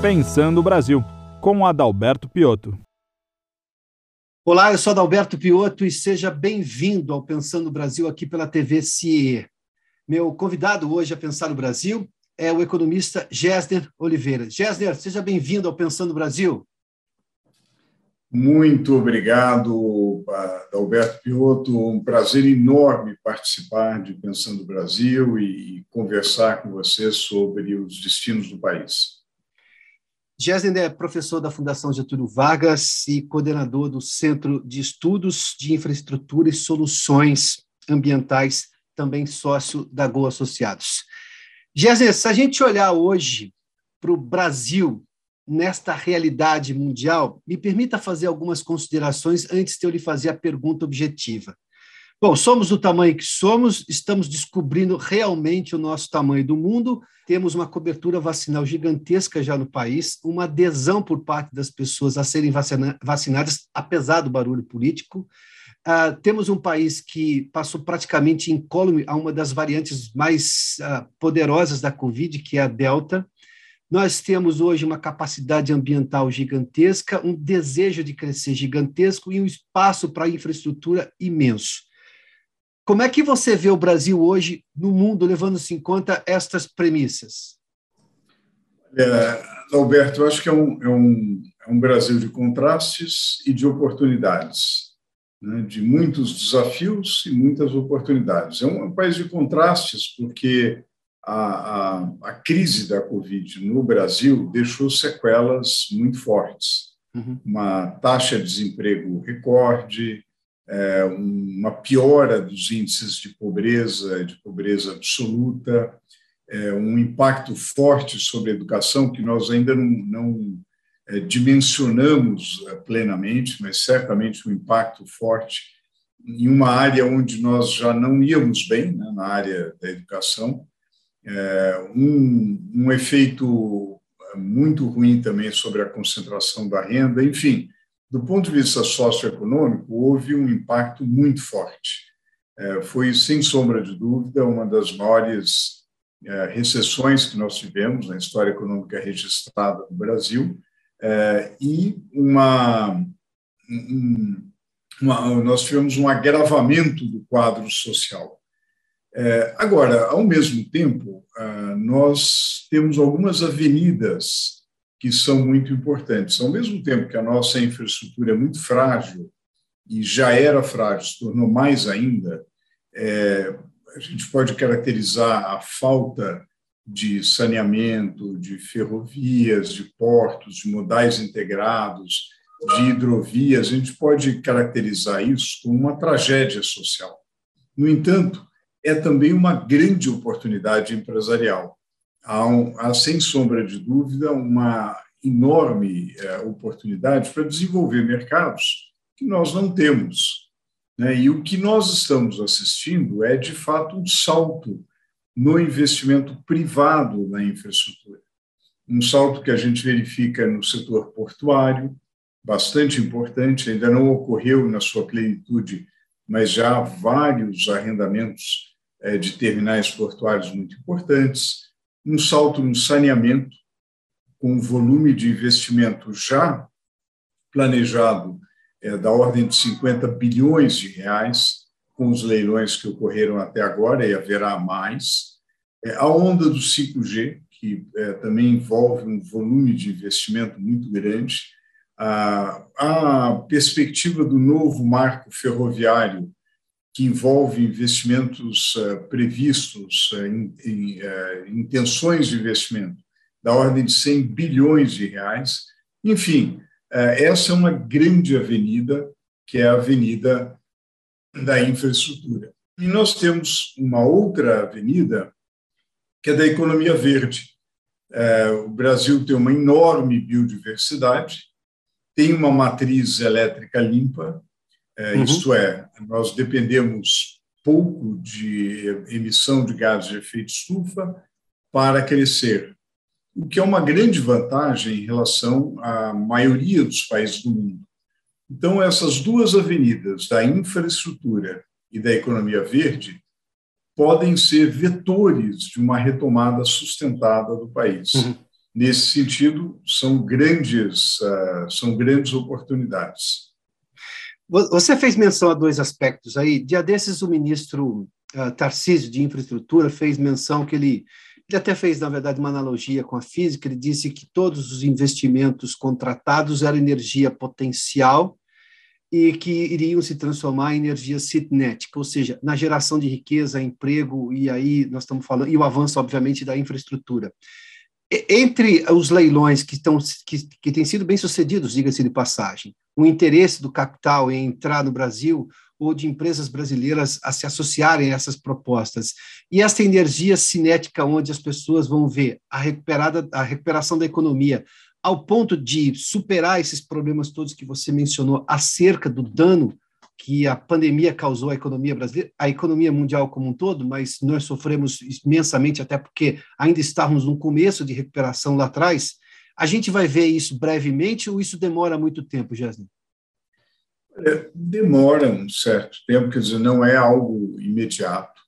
Pensando o Brasil, com Adalberto Piotto. Olá, eu sou Adalberto Piotto e seja bem-vindo ao Pensando o Brasil aqui pela TV CIE. Meu convidado hoje a Pensar o Brasil é o economista Gessner Oliveira. Gessner, seja bem-vindo ao Pensando o Brasil. Muito obrigado, Alberto Piotto. Um prazer enorme participar de Pensando o Brasil e conversar com você sobre os destinos do país. Gessner é professor da Fundação Getúlio Vargas e coordenador do Centro de Estudos de Infraestrutura e Soluções Ambientais, também sócio da Go Associados. Gessner, se a gente olhar hoje para o Brasil nesta realidade mundial, me permita fazer algumas considerações antes de eu lhe fazer a pergunta objetiva. Bom, somos do tamanho que somos, estamos descobrindo realmente o nosso tamanho do mundo, temos uma cobertura vacinal gigantesca já no país, uma adesão por parte das pessoas a serem vacina vacinadas, apesar do barulho político. Uh, temos um país que passou praticamente incólume a uma das variantes mais uh, poderosas da Covid, que é a Delta. Nós temos hoje uma capacidade ambiental gigantesca, um desejo de crescer gigantesco e um espaço para infraestrutura imenso. Como é que você vê o Brasil hoje no mundo, levando-se em conta estas premissas? É, Alberto, eu acho que é um, é, um, é um Brasil de contrastes e de oportunidades, né? de muitos desafios e muitas oportunidades. É um, é um país de contrastes porque a, a, a, crise da Covid no Brasil deixou sequelas muito fortes. Uhum. Uma taxa de desemprego recorde, é, uma piora dos índices de pobreza, de pobreza absoluta, é, um impacto forte sobre a educação que nós ainda não, não é, dimensionamos é, plenamente, mas certamente um impacto forte em uma área onde nós já não íamos bem, né, na área da educação, é, um, um efeito muito ruim também sobre a concentração da renda, enfim, do ponto de vista socioeconômico, houve um impacto muito forte. É, foi, sem sombra de dúvida, uma das maiores é, recessões que nós tivemos na história econômica registrada no Brasil, é, e uma, uma, nós tivemos um agravamento do quadro social. Agora, ao mesmo tempo, nós temos algumas avenidas que são muito importantes. Ao mesmo tempo que a nossa infraestrutura é muito frágil, e já era frágil, se tornou mais ainda, é, a gente pode caracterizar a falta de saneamento, de ferrovias, de portos, de modais integrados, de hidrovias, a gente pode caracterizar isso como uma tragédia social. No entanto, é também uma grande oportunidade empresarial. Há, um, há sem sombra de dúvida, uma enorme é, oportunidade para desenvolver mercados que nós não temos. Né? E o que nós estamos assistindo é, de fato, um salto no investimento privado na infraestrutura. Um salto que a gente verifica no setor portuário, bastante importante, ainda não ocorreu na sua plenitude mas já há vários arrendamentos é, de terminais portuários muito importantes, um salto no saneamento, com um volume de investimento já planejado é, da ordem de 50 bilhões de reais, com os leilões que ocorreram até agora, e haverá mais. É, a onda do 5G, que também envolve um volume de investimento muito grande, a perspectiva do novo marco ferroviário, que envolve investimentos uh, previstos, em uh, intenções de investimento, da ordem de 100 bilhões de reais. Enfim, essa é uma grande avenida, que é a avenida da infraestrutura. E nós temos uma outra avenida, que é da economia verde. o Brasil tem uma enorme biodiversidade, tem uma matriz elétrica limpa, é, uhum. isto é, nós dependemos pouco de emissão de gases de efeito estufa para crescer, o que é uma grande vantagem em relação à maioria dos países do mundo. Então, essas duas avenidas, da infraestrutura e da economia verde, podem ser vetores de uma retomada sustentada do país. Uhum. nesse sentido, são grandes, uh, são grandes oportunidades. Você fez menção a dois aspectos aí. Dia desses, o ministro uh, Tarcísio de Infraestrutura fez menção que ele, ele até fez, na verdade, uma analogia com a física. Ele disse que todos os investimentos contratados eram energia potencial e que iriam se transformar em energia cinética, ou seja, na geração de riqueza, emprego, e aí nós estamos falando, e o avanço, obviamente, da infraestrutura. Entre os leilões que, estão, que, que têm sido bem-sucedidos, diga-se de passagem, o interesse do capital em entrar no Brasil ou de empresas brasileiras a se associarem a essas propostas. E essa energia cinética, onde as pessoas vão ver a, recuperada, a recuperação da economia, ao ponto de superar esses problemas todos que você mencionou acerca do dano que a pandemia causou à economia brasileira, à economia mundial como um todo, mas nós sofremos imensamente, até porque ainda estávamos no começo de recuperação lá atrás. A gente vai ver isso brevemente ou isso demora muito tempo, Jasmine? É, demora um certo tempo, quer dizer, não é algo imediato,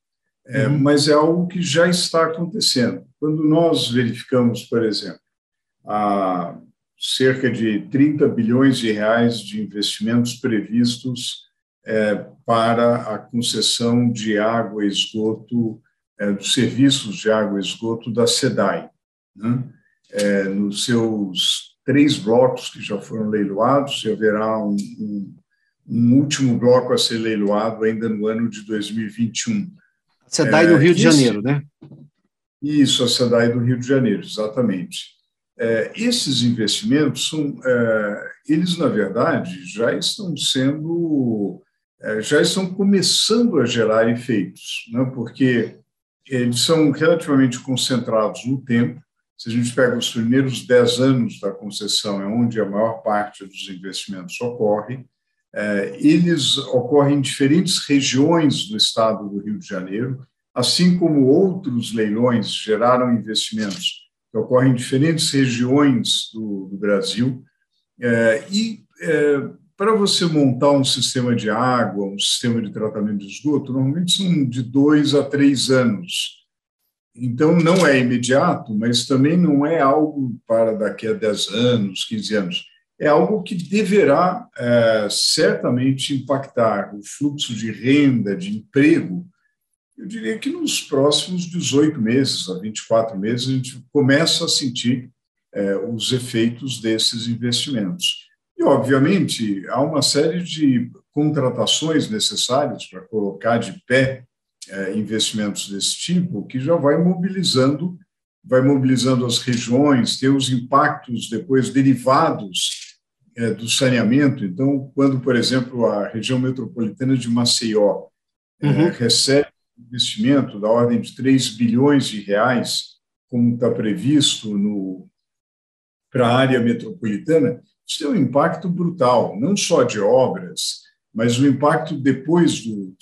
é, uhum. mas é algo que já está acontecendo. Quando nós verificamos, por exemplo, a cerca de 30 bilhões de reais de investimentos previstos é, para a concessão de água e esgoto, é, dos serviços de água e esgoto da SEDAI. Né? É, nos seus três blocos que já foram leiloados, e haverá um, um, um, último bloco a ser leiloado ainda no ano de 2021. A SEDAI do Rio de Janeiro, né? Isso, a SEDAI do Rio de Janeiro, exatamente. É, esses investimentos são, é, eles na verdade já estão sendo, é, já estão começando a gerar efeitos, né? porque eles são relativamente concentrados no tempo. Se a gente pega os primeiros 10 anos da concessão, é onde a maior parte dos investimentos ocorre. É, eles ocorrem em diferentes regiões do estado do Rio de Janeiro, assim como outros leilões geraram investimentos que ocorrem em diferentes regiões do, do Brasil. É, e é, para você montar um sistema de água, um sistema de tratamento de esgoto, normalmente são de dois a três anos. Então, não é imediato, mas também não é algo para daqui a 10 anos, 15 anos. É algo que deverá é, certamente impactar o fluxo de renda, de emprego eu diria que nos próximos 18 meses a 24 meses, a gente começa a sentir é, os efeitos desses investimentos. E, obviamente, há uma série de contratações necessárias para colocar de pé é, investimentos desse tipo, que já vai mobilizando, vai mobilizando as regiões, tem os impactos depois derivados é, do saneamento. Então, quando, por exemplo, a região metropolitana de Maceió é, uhum. recebe investimento da ordem de 3 bilhões de reais, como está previsto no para a área metropolitana, isso tem um impacto brutal, não só de obras, mas o impacto depois do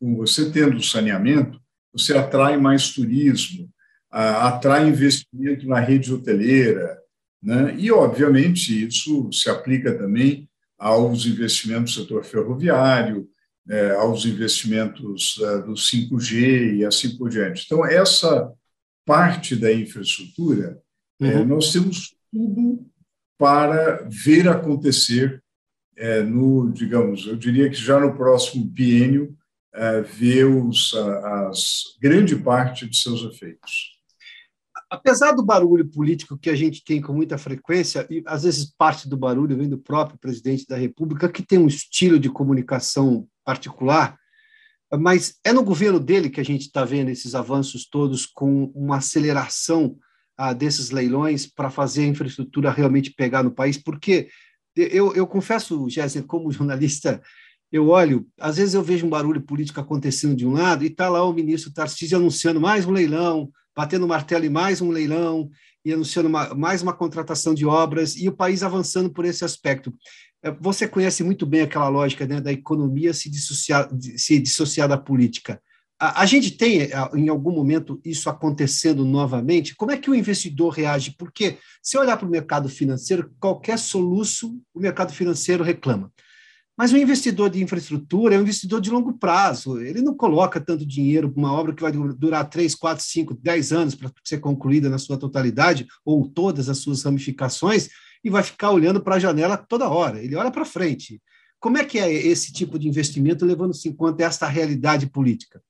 você tendo saneamento, você atrai mais turismo, atrai investimento na rede hoteleira, né? e obviamente isso se aplica também aos investimentos do setor ferroviário, é, aos investimentos é, do 5G e assim por diante. Então, essa parte da infraestrutura, é, uhum. nós temos tudo para ver acontecer é, no, digamos, eu diria que já no próximo biênio, é, ver os, as grande parte de seus efeitos. Apesar do barulho político que a gente tem com muita frequência, e às vezes parte do barulho vem do próprio presidente da República, que tem um estilo de comunicação particular, mas é no governo dele que a gente está vendo esses avanços todos com uma aceleração ah, desses leilões para fazer a infraestrutura realmente pegar no país, porque eu, eu confesso, Jéssica, como jornalista, eu olho, às vezes eu vejo um barulho político acontecendo de um lado e está lá o ministro Tarcísio anunciando mais um leilão, batendo martelo em mais um leilão e anunciando uma, mais uma contratação de obras e o país avançando por esse aspecto. É, você conhece muito bem aquela lógica né, da economia se dissociar, se dissociar da política. A, a, gente tem, em algum momento, isso acontecendo novamente? Como é que o investidor reage? Porque, se olhar para o mercado financeiro, qualquer soluço, o mercado financeiro reclama. Mas o investidor de infraestrutura é um investidor de longo prazo. Ele não coloca tanto dinheiro para uma obra que vai durar 3, 4, 5, 10 anos para ser concluída na sua totalidade, ou todas as suas ramificações, e vai ficar olhando para a janela toda hora. Ele olha para frente. Como é que é esse tipo de investimento, levando-se em conta esta realidade política?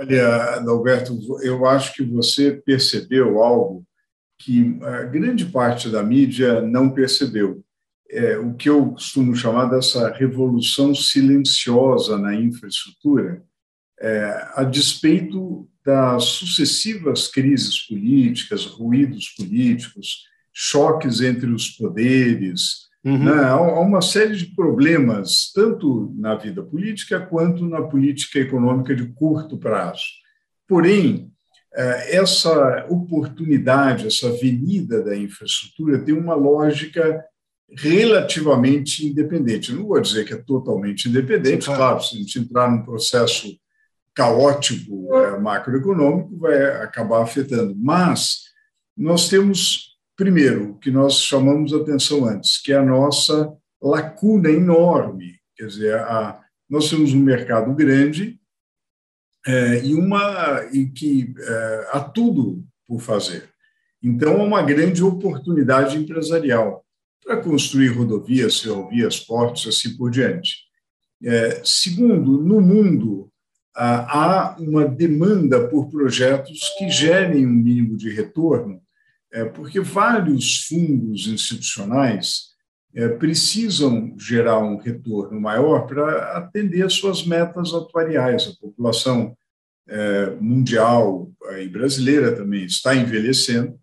Olha, Alberto, eu acho que você percebeu algo que a grande parte da mídia não percebeu. É, o que eu costumo chamar dessa revolução silenciosa na infraestrutura, é, a despeito das sucessivas crises políticas, ruídos políticos, choques entre os poderes, uhum. né, há uma série de problemas, tanto na vida política quanto na política econômica de curto prazo. Porém, é, essa oportunidade, essa avenida da infraestrutura tem uma lógica relativamente independente. Não vou dizer que é totalmente independente, Sim, claro. se a gente entrar num processo caótico é, macroeconômico, vai acabar afetando. Mas nós temos, primeiro, o que nós chamamos atenção antes, que é a nossa lacuna enorme. Quer dizer, a, nós temos um mercado grande é, e uma e que é, há tudo por fazer. Então, é uma grande oportunidade empresarial para construir rodovias, ferrovias, portos, assim por diante. É, segundo, no mundo, há uma demanda por projetos que gerem um mínimo de retorno, é, porque vários fundos institucionais é, precisam gerar um retorno maior para atender suas metas atuariais. A população é, mundial e brasileira também está envelhecendo,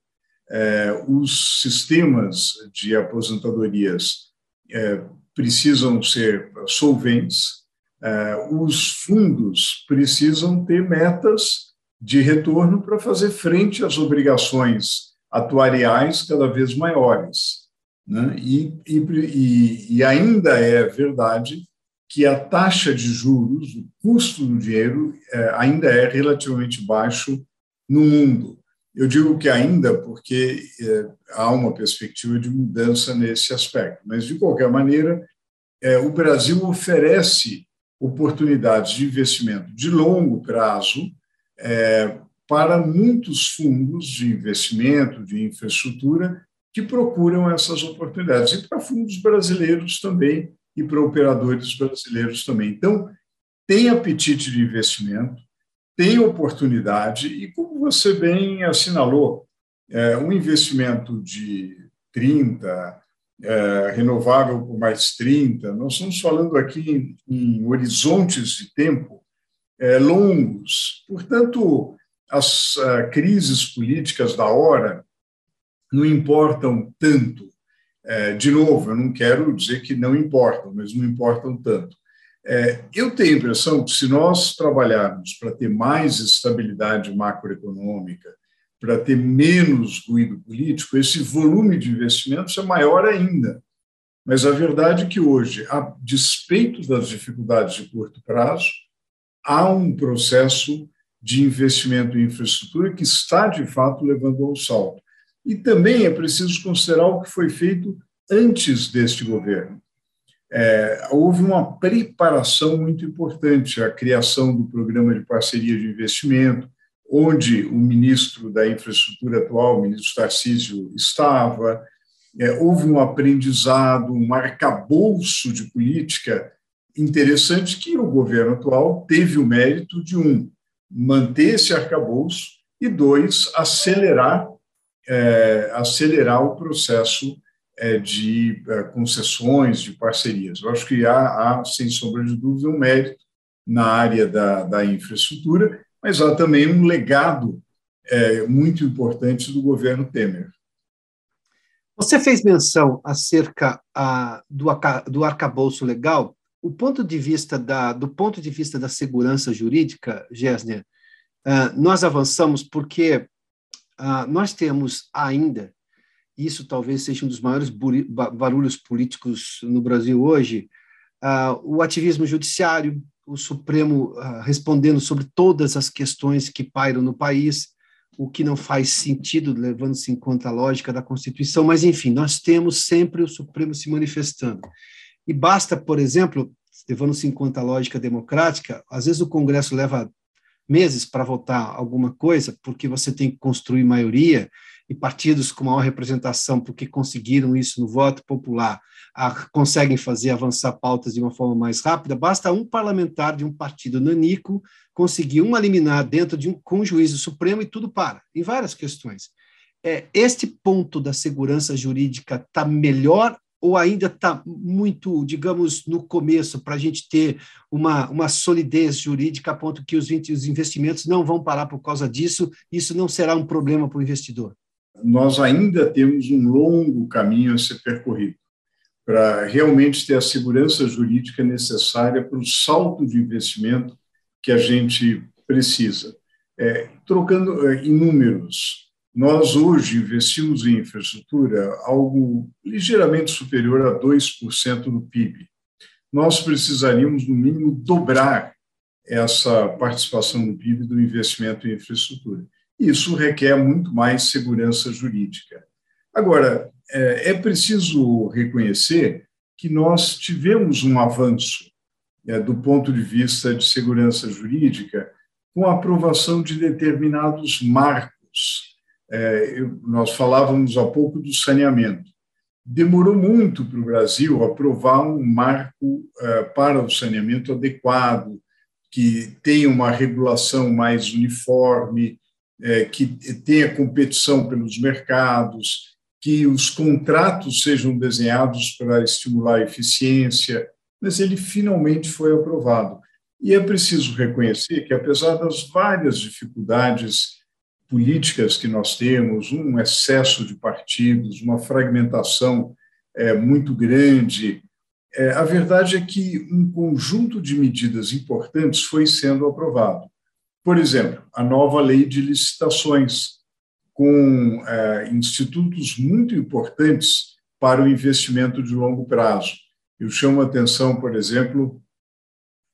é, os sistemas de aposentadorias é, precisam ser solventes, é, os fundos precisam ter metas de retorno para fazer frente às obrigações atuariais cada vez maiores. Né? E, e, e ainda é verdade que a taxa de juros, o custo do dinheiro, é, ainda é relativamente baixo no mundo. Eu digo que ainda porque é, há uma perspectiva de mudança nesse aspecto, mas, de qualquer maneira, é, o Brasil oferece oportunidades de investimento de longo prazo para muitos fundos de investimento, de infraestrutura, que procuram essas oportunidades, e para fundos brasileiros também, e para operadores brasileiros também. Então, tem apetite de investimento, tem oportunidade e, como você bem assinalou, é, um investimento de 30, é, renovável por mais 30, nós estamos falando aqui em, em horizontes de tempo é, longos. Portanto, as uh, crises políticas da hora não importam tanto. É, de novo, eu não quero dizer que não importam, mas não importam tanto. É, eu tenho a impressão que, se nós trabalharmos para ter mais estabilidade macroeconômica, para ter menos ruído político, esse volume de investimentos é maior ainda. Mas a verdade é que hoje, a despeito das dificuldades de curto prazo, há um processo de investimento em infraestrutura que está, de fato, levando ao salto. E também é preciso considerar o que foi feito antes deste governo é, houve uma preparação muito importante, a criação do programa de parceria de investimento, onde o ministro da infraestrutura atual, o ministro Tarcísio, estava. É, houve um aprendizado, um arcabouço de política interessante que o governo atual teve o mérito de, um, manter esse arcabouço e, dois, acelerar, é, acelerar o processo é, de é, concessões, de parcerias. Eu acho que há, há, sem sombra de dúvida, um mérito na área da, da infraestrutura, mas há também um legado é, muito importante do governo Temer. Você fez menção acerca a, do, do arcabouço legal. O ponto de vista da, do ponto de vista da segurança jurídica, Gessner, uh, nós avançamos porque uh, nós temos ainda isso talvez seja um dos maiores barulhos políticos no Brasil hoje, uh, o ativismo judiciário, o Supremo respondendo sobre todas as questões que pairam no país, o que não faz sentido, levando-se em conta a lógica da Constituição, mas, enfim, nós temos sempre o Supremo se manifestando. E basta, por exemplo, levando-se em conta a lógica democrática, às vezes o Congresso leva meses para votar alguma coisa, porque você tem que construir maioria, e partidos com maior representação, porque conseguiram isso no voto popular, a, conseguem fazer avançar pautas de uma forma mais rápida, basta um parlamentar de um partido nanico conseguir uma liminar dentro de um com juízo supremo e tudo para, em várias questões. É, este ponto da segurança jurídica está melhor ou ainda está muito, digamos, no começo, para a gente ter uma, uma solidez jurídica a ponto que os, os investimentos não vão parar por causa disso, isso não será um problema para o investidor? Nós ainda temos um longo caminho a ser percorrido para realmente ter a segurança jurídica necessária para o salto de investimento que a gente precisa. É, trocando é, em números, nós hoje investimos em infraestrutura algo ligeiramente superior a 2% do PIB. Nós precisaríamos, no mínimo, dobrar essa participação no PIB do investimento em infraestrutura. Isso requer muito mais segurança jurídica. Agora, é, é preciso reconhecer que nós tivemos um avanço é, do ponto de vista de segurança jurídica com a aprovação de determinados marcos é, nós falávamos há pouco do saneamento. Demorou muito para o Brasil aprovar um marco é, para o saneamento adequado, que tenha uma regulação mais uniforme, é, que tenha competição pelos mercados, que os contratos sejam desenhados para estimular a eficiência, mas ele finalmente foi aprovado. E é preciso reconhecer que, apesar das várias dificuldades políticas que nós temos, um excesso de partidos, uma fragmentação é, muito grande. É, a verdade é que um conjunto de medidas importantes foi sendo aprovado. Por exemplo, a nova lei de licitações, com é, institutos muito importantes para o investimento de longo prazo. Eu chamo a atenção, por exemplo,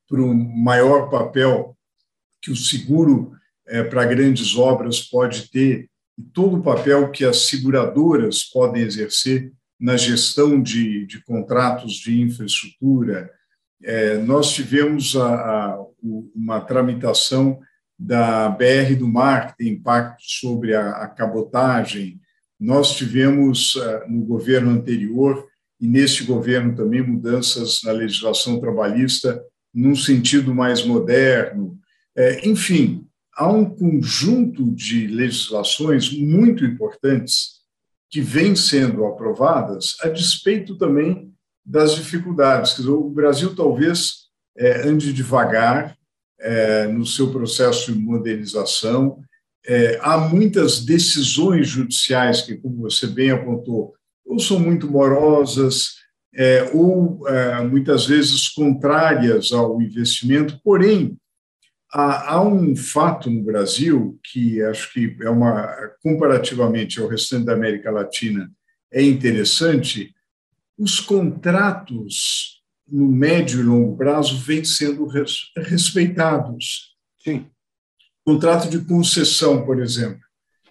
para o maior papel que o seguro é, para grandes obras pode ter e todo o papel que as seguradoras podem exercer na gestão de, de contratos de infraestrutura. É, nós tivemos a, a, uma tramitação da BR do Mar, que tem impacto sobre a, a cabotagem. Nós tivemos, uh, no governo anterior, e neste governo também, mudanças na legislação trabalhista num sentido mais moderno. É, enfim, há um conjunto de legislações muito importantes que vêm sendo aprovadas a despeito também das dificuldades. Dizer, o Brasil talvez é, ande devagar é, no seu processo de modernização. É, há muitas decisões judiciais que, como você bem apontou, ou são muito morosas, é, ou é, muitas vezes contrárias ao investimento, porém, Há, há, um fato no Brasil que acho que é uma comparativamente ao restante da América Latina é interessante. Os contratos no médio e longo prazo vêm sendo respeitados. Sim. Contrato de concessão, por exemplo.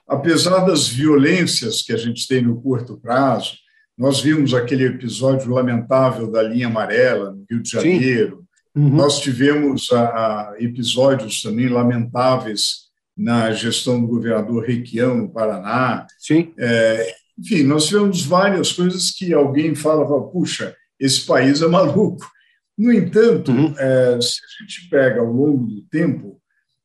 Apesar das violências que a gente tem no curto prazo, nós vimos aquele episódio lamentável da linha amarela no Rio de Janeiro, Uhum. Nós tivemos a, a episódios também lamentáveis na gestão do governador Requião, no Paraná. Sim. É, enfim, nós tivemos várias coisas que alguém fala, fala puxa, esse país é maluco. No entanto, uhum. é, se a gente pega ao longo do tempo,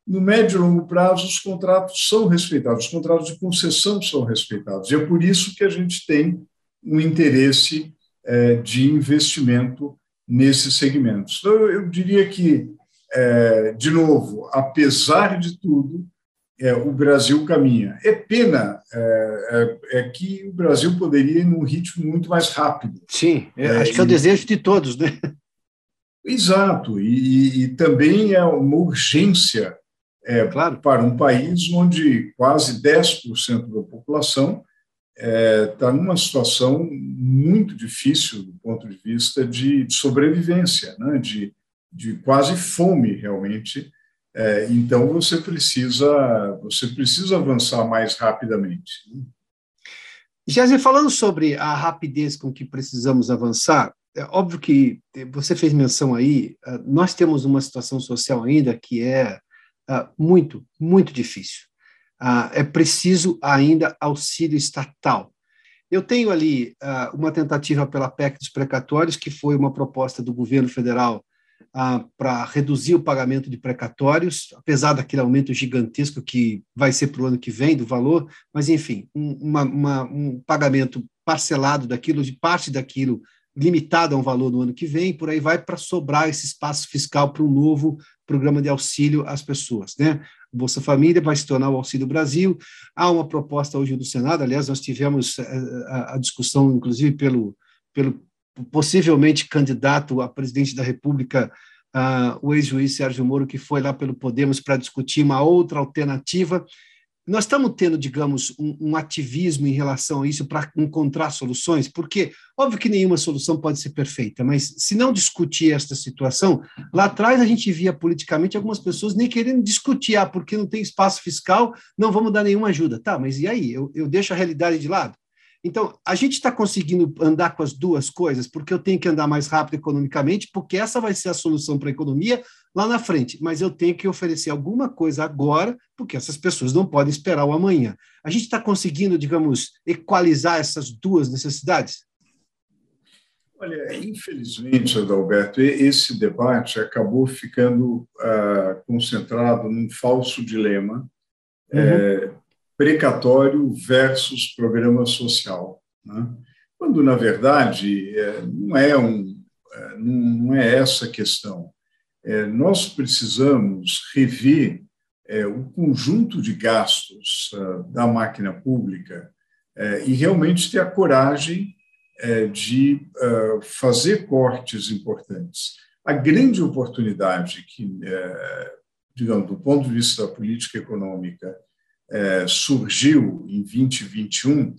no médio e longo prazo, os contratos são respeitados, os contratos de concessão são respeitados. E é por isso que a gente tem um interesse é, de investimento nesses segmentos. Então, eu diria que, é, de novo, apesar de tudo, é, o Brasil caminha. É pena é, é, é, que o Brasil poderia ir num ritmo muito mais rápido. Sim, é, acho que é o desejo de todos, né? Exato, e, e também é uma urgência claro. para um país onde quase 10% da população está é, numa situação muito difícil do ponto de vista de, de sobrevivência, né? de, de quase fome realmente. É, então você precisa você precisa avançar mais rapidamente. Jéssica, falando sobre a rapidez com que precisamos avançar, é óbvio que você fez menção aí, ah, nós temos uma situação social ainda que é ah, muito, muito difícil. Ah, é preciso ainda auxílio estatal. Eu tenho ali uma tentativa pela PEC dos precatórios, que foi uma proposta do governo federal para reduzir o pagamento de precatórios, apesar daquele aumento gigantesco que vai ser para o ano que vem do valor, mas enfim, um, uma, uma, um pagamento parcelado daquilo, de parte daquilo limitado a um valor no ano que vem, por aí vai para sobrar esse espaço fiscal para um novo programa de auxílio às pessoas, né? Bolsa Família vai se tornar o Auxílio Brasil. Há uma proposta hoje do Senado, aliás, nós tivemos eh, a, a discussão, inclusive, pelo, pelo possivelmente candidato a presidente da República, uh, o ex-juiz Sérgio Moro, que foi lá pelo Podemos para discutir uma outra alternativa nós estamos tendo, digamos, um, um ativismo em relação a isso para encontrar soluções, porque, óbvio que nenhuma solução pode ser perfeita, mas se não discutir esta situação, lá atrás a gente via politicamente algumas pessoas nem querendo discutir, ah, porque não tem espaço fiscal, não vamos dar nenhuma ajuda. Tá, mas e aí? Eu, eu deixo a realidade de lado? Então, a gente está conseguindo andar com as duas coisas, porque eu tenho que andar mais rápido economicamente, porque essa vai ser a solução para a economia lá na frente, mas eu tenho que oferecer alguma coisa agora, porque essas pessoas não podem esperar o amanhã. A gente está conseguindo, digamos, equalizar essas duas necessidades? Olha, infelizmente, Adalberto, esse debate acabou ficando uh, concentrado num falso dilema. Uhum. É, precatório versus programa social, né? quando na verdade é, não é um é, não é essa a questão. É, nós precisamos rever o conjunto de gastos da máquina pública e realmente ter a coragem de fazer cortes importantes. A grande oportunidade que, digamos, do ponto de vista da política econômica, é, surgiu em 2021,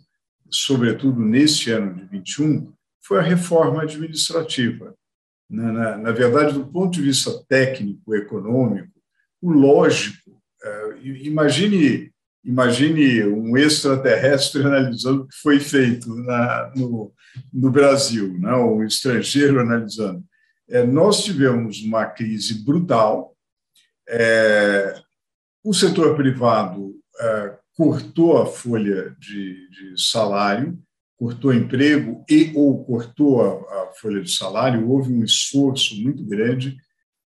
sobretudo neste ano de 21, foi a reforma administrativa. Na, na, na verdade, do ponto de vista técnico, econômico, o lógico, é, imagine imagine um extraterrestre analisando o que foi feito na, no, no Brasil, né? um estrangeiro analisando. É, nós tivemos uma crise brutal, é, o setor privado uh, cortou a folha de, de, salário, cortou emprego e ou cortou a, a folha de salário, houve um esforço muito grande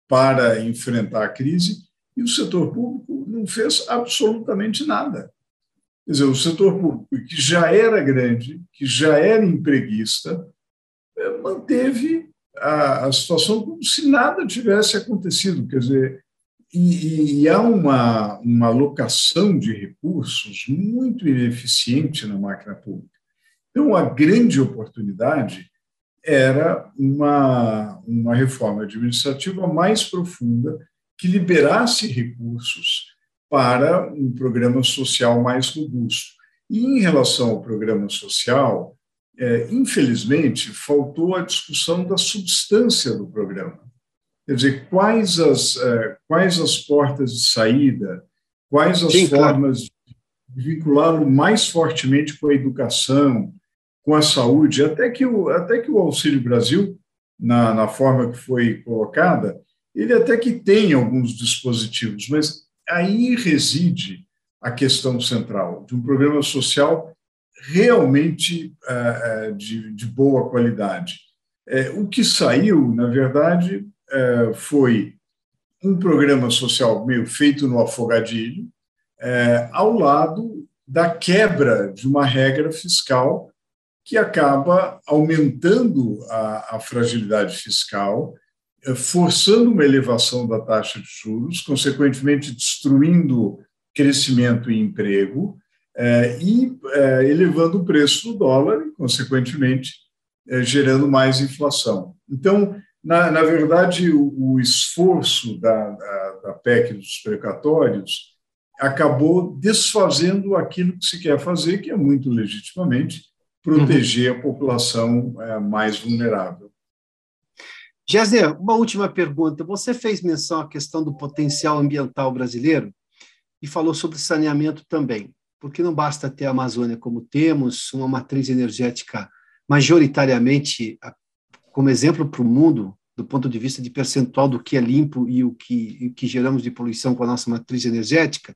para enfrentar a crise e o setor público não fez absolutamente nada. Quer dizer, o setor público, que já era grande, que já era empreguista, eh, manteve a, a situação como se nada tivesse acontecido. Quer dizer, e, e, há uma, uma alocação de recursos muito ineficiente na máquina pública. Então, a grande oportunidade era uma, uma reforma administrativa mais profunda que liberasse recursos para um programa social mais robusto. E, em relação ao programa social, é, infelizmente, faltou a discussão da substância do programa. Quer dizer, quais as, eh, quais as portas de saída, quais as Sim, formas claro. de vinculá-lo mais fortemente com a educação, com a saúde, até que o, até que o Auxílio Brasil, na, na forma que foi colocada, ele até que tem alguns dispositivos, mas aí reside a questão central de um programa social realmente uh, de, de boa qualidade. É, o que saiu, na verdade, é, foi um programa social meio feito no afogadilho, ao lado da quebra de uma regra fiscal que acaba aumentando a, a fragilidade fiscal, é, forçando uma elevação da taxa de juros, consequentemente destruindo crescimento e emprego, é, e é, elevando o preço do dólar e, consequentemente, gerando mais inflação. Então, na, na verdade, o, o esforço da, da, da PEC dos precatórios acabou desfazendo aquilo que se quer fazer, que é muito legitimamente proteger uhum. a população é, mais vulnerável. Gessner, uma última pergunta. Você fez menção à questão do potencial ambiental brasileiro e falou sobre saneamento também, porque não basta ter a Amazônia como temos, uma matriz energética majoritariamente como exemplo para o mundo, do ponto de vista de percentual do que é limpo e o que, o que geramos de poluição com a nossa matriz energética,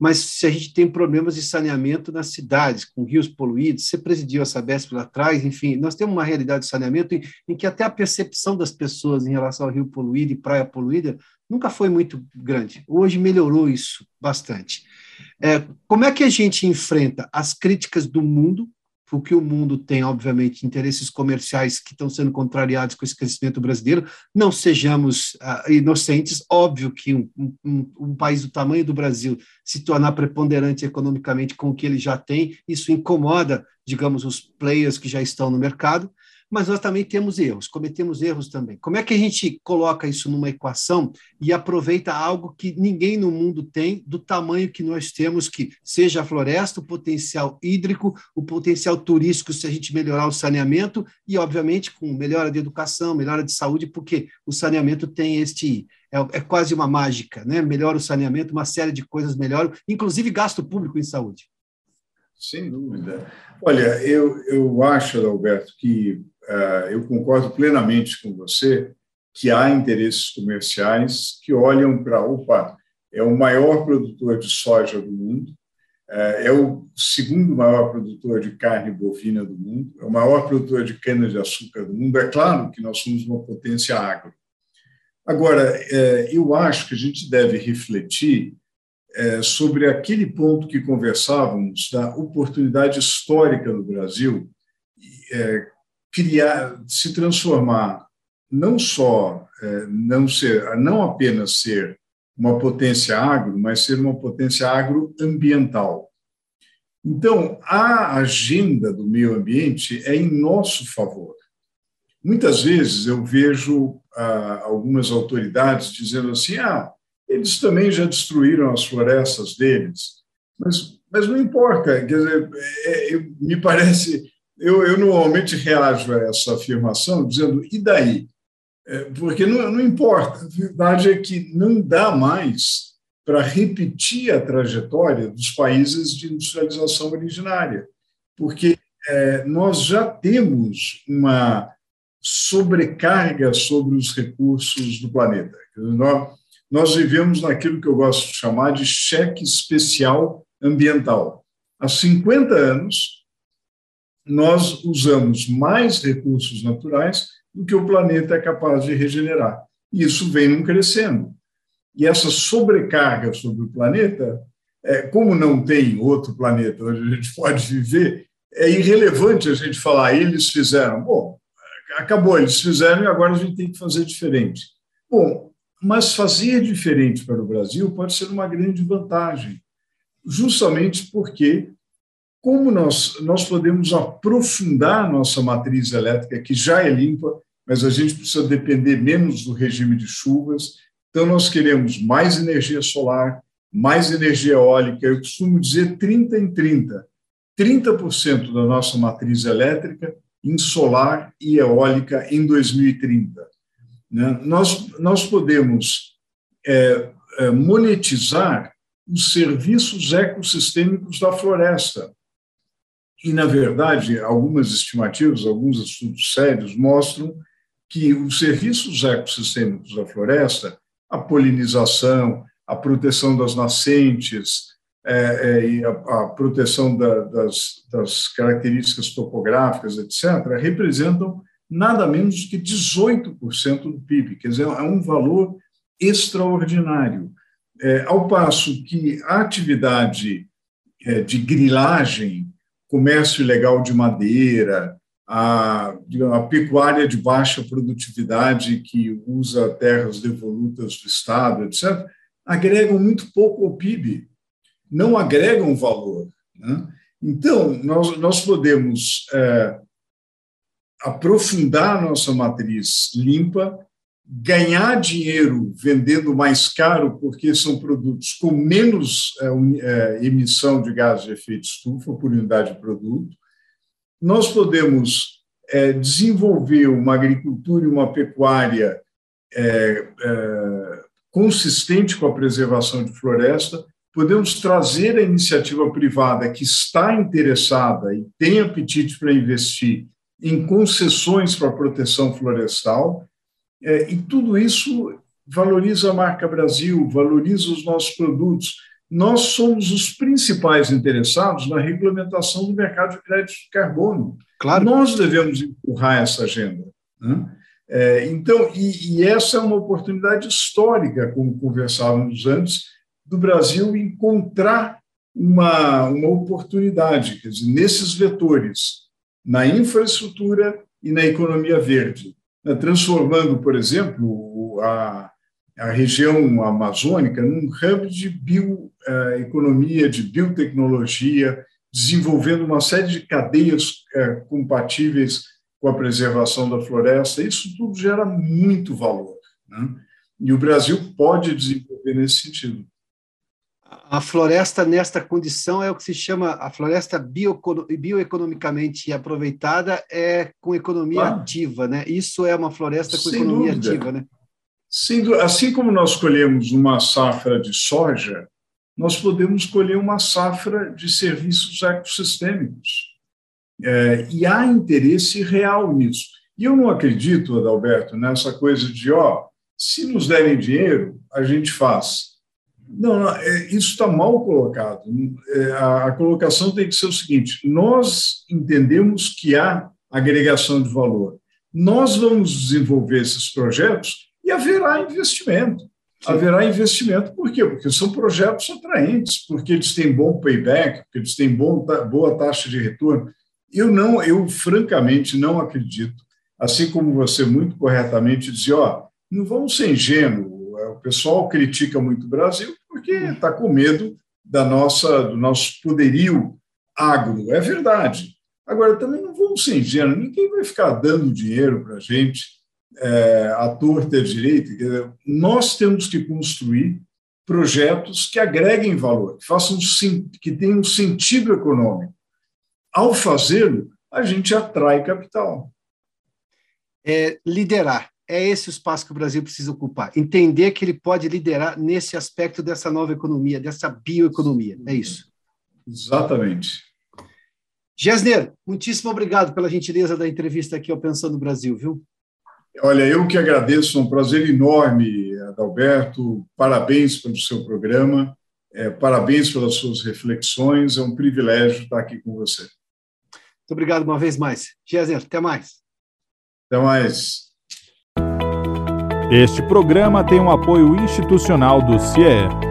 mas se a gente tem problemas de saneamento nas cidades, com rios poluídos, você presidiu a Sabesp lá atrás, enfim, nós temos uma realidade de saneamento em, em, que até a percepção das pessoas em relação ao rio poluído e praia poluída nunca foi muito grande. Hoje melhorou isso bastante. É, como é que a gente enfrenta as críticas do mundo porque o mundo tem, obviamente, interesses comerciais que estão sendo contrariados com esse crescimento brasileiro. Não sejamos uh, inocentes. Óbvio que um, um, um, país do tamanho do Brasil se tornar preponderante economicamente com o que ele já tem, isso incomoda, digamos, os players que já estão no mercado mas nós também temos erros, cometemos erros também. Como é que a gente coloca isso numa equação e aproveita algo que ninguém no mundo tem, do tamanho que nós temos, que seja a floresta, o potencial hídrico, o potencial turístico, se a gente melhorar o saneamento, e, obviamente, com melhora de educação, melhora de saúde, porque o saneamento tem este. É, é quase uma mágica, né? Melhora o saneamento, uma série de coisas melhoram, inclusive gasto público em saúde. Sem dúvida. Olha, eu, eu acho, Alberto, que uh, eu concordo plenamente com você que há interesses comerciais que olham para, opa, é o maior produtor de soja do mundo, uh, é o segundo maior produtor de carne bovina do mundo, é o maior produtor de cana-de-açúcar do mundo. É claro que nós somos uma potência agro. Agora, uh, eu acho que a gente deve refletir sobre aquele ponto que conversávamos da oportunidade histórica no Brasil criar, se transformar não só é, não ser, não apenas ser uma potência agro, mas ser uma potência agroambiental. Então, a agenda do meio ambiente é em nosso favor. Muitas vezes eu vejo ah, algumas autoridades dizendo assim: ah, eles também já destruíram as florestas deles, mas, mas não importa. Quer dizer, é, é, me parece eu, eu normalmente reajo a essa afirmação dizendo, e daí? É, porque não, não importa, a verdade é que não dá mais para repetir a trajetória dos países de industrialização originária, porque é, nós já temos uma sobrecarga sobre os recursos do planeta. Nós, nós vivemos naquilo que eu gosto de chamar de cheque especial ambiental. Há 50 anos, nós usamos mais recursos naturais do que o planeta é capaz de regenerar. E isso vem não crescendo. E essa sobrecarga sobre o planeta, é, como não tem outro planeta onde a gente pode viver, é irrelevante a gente falar, eles fizeram. Bom, acabou, eles fizeram e agora a gente tem que fazer diferente. Bom, mas fazer diferente para o Brasil pode ser uma grande vantagem, justamente porque como nós, nós podemos aprofundar nossa matriz elétrica, que já é limpa, mas a gente precisa depender menos do regime de chuvas. Então, nós queremos mais energia solar, mais energia eólica. Eu costumo dizer 30 em 30. 30% da nossa matriz elétrica em solar e eólica em 2030. Né? Nós, nós podemos é, é, monetizar os serviços ecossistêmicos da floresta. E, na verdade, algumas estimativas, alguns estudos sérios mostram que os serviços ecossistêmicos da floresta, a polinização, a proteção das nascentes, é, é, e a, a proteção da, das, das, características topográficas, etc., representam nada menos que 18% do PIB, quer dizer, é um valor extraordinário. É, ao passo que a atividade é, de grilagem comércio ilegal de madeira, a, a pecuária de baixa produtividade que usa terras devolutas do Estado, etc., agregam muito pouco ao PIB, não agregam valor. Né? Então, nós, nós podemos é, aprofundar nossa matriz limpa ganhar dinheiro vendendo mais caro, porque são produtos com menos é, é, emissão de gases de efeito estufa por unidade de produto. Nós podemos é, desenvolver uma agricultura e uma pecuária é, é, consistente com a preservação de floresta, podemos trazer a iniciativa privada que está interessada e tem apetite para investir em concessões para proteção florestal, é, e tudo isso valoriza a marca Brasil, valoriza os nossos produtos. Nós somos os principais interessados na regulamentação do mercado de crédito de carbono. Claro. Nós devemos empurrar essa agenda. Né? É, então, e, e, essa é uma oportunidade histórica, como conversávamos antes, do Brasil encontrar uma, uma oportunidade, quer dizer, nesses vetores, na infraestrutura e na economia verde, né, transformando, por exemplo, a, a região amazônica num hub de bioeconomia, de biotecnologia, desenvolvendo uma série de cadeias é, compatíveis com a preservação da floresta. Isso tudo gera muito valor. Né? E o Brasil pode desenvolver nesse sentido. A floresta, nesta condição, é o que se chama a floresta bioeconomicamente aproveitada, é com economia claro. ativa, né? Isso é uma floresta com Sem economia dúvida. ativa, né? Sim, assim como nós colhemos uma safra de soja, nós podemos colher uma safra de serviços ecossistêmicos. É, e há interesse real nisso. E eu não acredito, Adalberto, nessa coisa de, ó, se nos derem dinheiro, a gente faz. Não, não é, isso está mal colocado. É, a, a colocação tem que ser o seguinte: nós entendemos que há agregação de valor. Nós vamos desenvolver esses projetos e haverá investimento. Sim. Haverá investimento, por quê? Porque são projetos atraentes, porque eles têm bom payback, porque eles têm bom, boa taxa de retorno. Eu não, eu francamente não acredito, assim como você muito corretamente dizia, ó, não vamos ser ingênuos, o pessoal critica muito o Brasil porque está com medo da nossa, do nosso poderio agro. É verdade. Agora, também não vamos ser ingênuos, ninguém vai ficar dando dinheiro para a gente é, à torta e à direita. Nós temos que construir projetos que agreguem valor, que, façam, que tenham sentido econômico ao fazê-lo, a gente atrai capital. É, liderar. É esse o espaço que o Brasil precisa ocupar. Entender que ele pode liderar nesse aspecto dessa nova economia, dessa bioeconomia. É isso. Exatamente. Gessner, muitíssimo obrigado pela gentileza da entrevista aqui ao Pensando Brasil, viu? Olha, eu que agradeço, é um prazer enorme, Adalberto. Parabéns pelo seu programa, é, parabéns pelas suas reflexões. É um privilégio estar aqui com você. Muito obrigado uma vez mais. Gessner, até mais. Até mais. Este programa tem um apoio institucional do CIE.